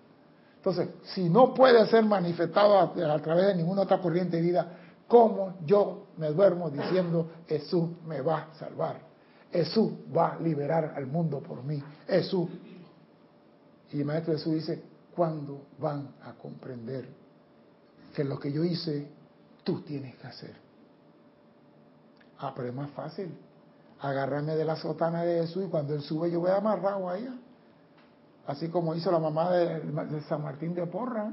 Speaker 1: Entonces, si no puede ser manifestado a, través de ninguna otra corriente de vida, ¿cómo yo me duermo diciendo Jesús me va a salvar? Jesús va a liberar al mundo por mí. Jesús. Y el Maestro Jesús dice, ¿cuándo van a comprender que lo que yo hice, tú tienes que hacer? Ah, pero es más fácil agarrarme de la sotana de Jesús y cuando él sube yo voy amarrado a ella. Así como hizo la mamá de, San Martín de Porra.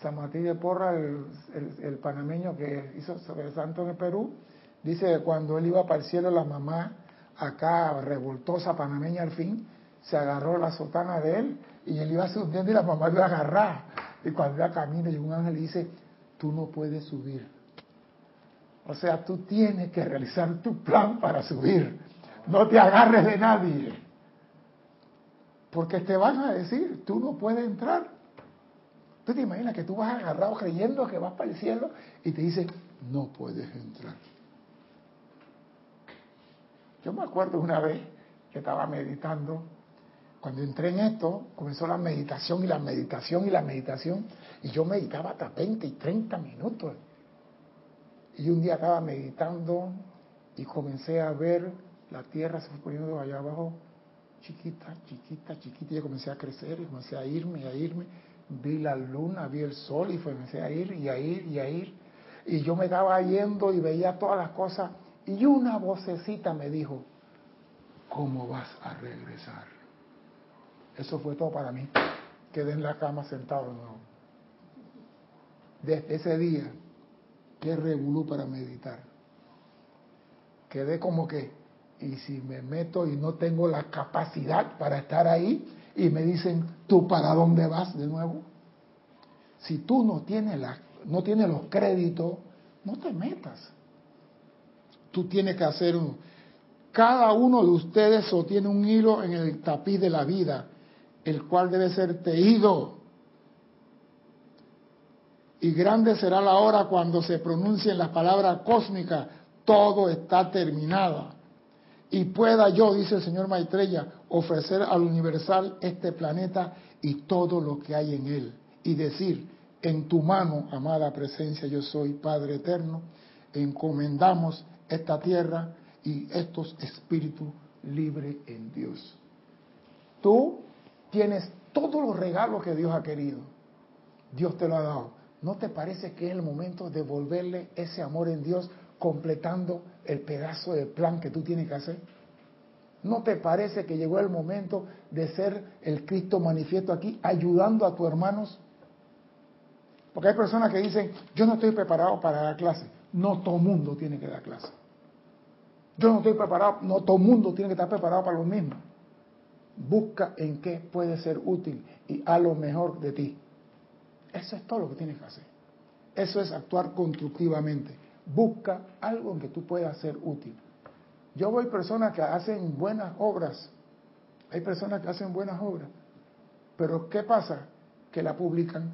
Speaker 1: San Martín de Porra, el, panameño que hizo sobre Santo en el Perú, dice que cuando él iba para el cielo, la mamá, acá revoltosa panameña al fin, se agarró la sotana de él y él iba subiendo y la mamá lo iba a agarrar. Y cuando iba camino, y un ángel dice, tú no puedes subir o sea, tú tienes que realizar tu plan para subir. No te agarres de nadie. Porque te van a decir, tú no puedes entrar. Tú te imaginas que tú vas agarrado creyendo que vas para el cielo y te dicen, no puedes entrar. Yo me acuerdo una vez que estaba meditando, cuando entré en esto, comenzó la meditación y la meditación y la meditación, y yo meditaba hasta 20 y 30 minutos. Y un día estaba meditando y comencé a ver la tierra se fue poniendo allá abajo chiquita, chiquita, chiquita, y comencé a crecer y comencé a irme y a irme. Vi la luna, vi el sol y comencé a ir y a ir y a ir. Y yo me estaba yendo y veía todas las cosas y una vocecita me dijo, ¿cómo vas a regresar? Eso fue todo para mí. Quedé en la cama sentado de nuevo. Desde ese día qué revolú para meditar. Quedé como que, y si me meto y no tengo la capacidad para estar ahí, y me dicen, ¿tú para dónde vas de nuevo? Si tú no tienes, la, no tienes los créditos, no te metas. Tú tienes que hacer uno. Cada uno de ustedes sostiene un hilo en el tapiz de la vida, el cual debe ser tejido y grande será la hora cuando se pronuncien las palabras cósmicas, todo está terminado. Y pueda yo, dice el señor Maitreya, ofrecer al universal este planeta y todo lo que hay en él y decir, en tu mano, amada presencia, yo soy Padre Eterno, encomendamos esta tierra y estos espíritus libres en Dios. Tú tienes todos los regalos que Dios ha querido. Dios te lo ha dado. ¿No te parece que es el momento de devolverle ese amor en Dios completando el pedazo de plan que tú tienes que hacer? ¿No te parece que llegó el momento de ser el Cristo manifiesto aquí, ayudando a tus hermanos? Porque hay personas que dicen, yo no estoy preparado para dar clase. No todo mundo tiene que dar clase. Yo no estoy preparado, no todo mundo tiene que estar preparado para lo mismo. Busca en qué puede ser útil y a lo mejor de ti. Eso es todo lo que tienes que hacer. Eso es actuar constructivamente. Busca algo en que tú puedas ser útil. Yo voy personas que hacen buenas obras. Hay personas que hacen buenas obras. Pero ¿qué pasa? Que la publican.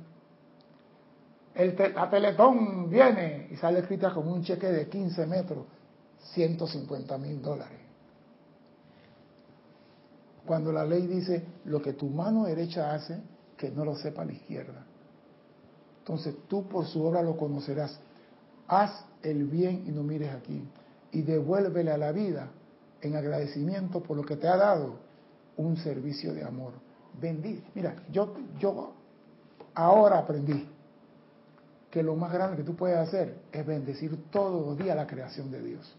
Speaker 1: El la Teletón viene y sale escrita como un cheque de 15 metros, 150 mil dólares. Cuando la ley dice lo que tu mano derecha hace, que no lo sepa la izquierda. Entonces tú por su obra lo conocerás. Haz el bien y no mires aquí. Y devuélvele a la vida en agradecimiento por lo que te ha dado un servicio de amor. Bendice. Mira, yo, yo ahora aprendí que lo más grande que tú puedes hacer es bendecir todos los días la creación de Dios.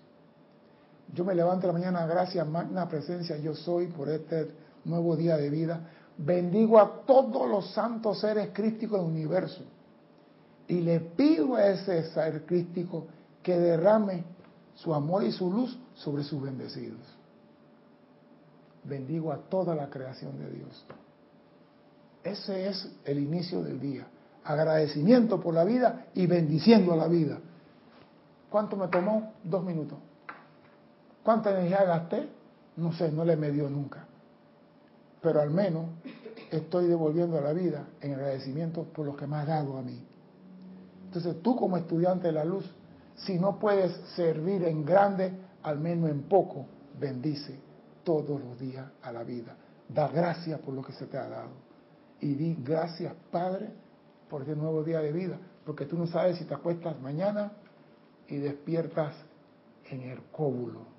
Speaker 1: Yo me levanto la mañana, gracias, magna presencia, yo soy por este nuevo día de vida. Bendigo a todos los santos seres crísticos del universo y le pido a ese ser crístico que derrame su amor y su luz sobre sus bendecidos. Bendigo a toda la creación de Dios. Ese es el inicio del día. Agradecimiento por la vida y bendiciendo a la vida. ¿Cuánto me tomó? Dos minutos. ¿Cuánta energía gasté? No sé, no le medió nunca. Pero al menos estoy devolviendo a la vida en agradecimiento por lo que me ha dado a mí. Entonces tú como estudiante de la luz, si no puedes servir en grande, al menos en poco, bendice todos los días a la vida. Da gracias por lo que se te ha dado. Y di gracias, Padre, por este nuevo día de vida. Porque tú no sabes si te acuestas mañana y despiertas en el cóbulo.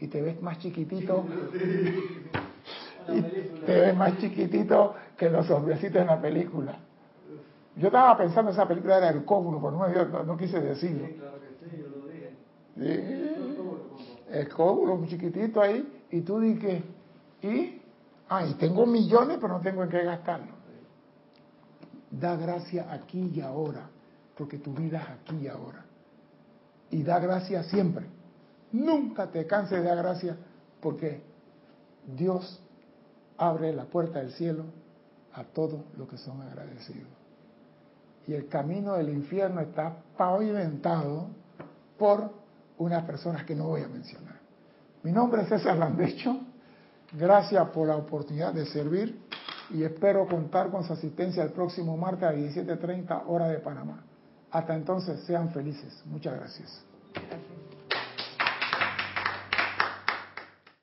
Speaker 1: Y te ves más chiquitito. Y te ves más chiquitito que los hombrecitos en la película. Yo estaba pensando esa película era el cómulo, pero no, no, quise decirlo. Sí, claro que sí, yo lo dije. Sí. El cómulo, un chiquitito ahí, y tú dices, ¿y? Ah, y tengo millones, pero no tengo en qué gastarlo. Da gracia aquí y ahora, porque tu vida es aquí y ahora. Y da gracia siempre. Nunca te canses de dar gracia, porque Dios abre la puerta del cielo a todos los que son agradecidos y el camino del infierno está pavimentado por unas personas que no voy a mencionar. Mi nombre es César Landecho, gracias por la oportunidad de servir y espero contar con su asistencia el próximo martes a 17.30 hora de Panamá. Hasta entonces, sean felices. Muchas gracias.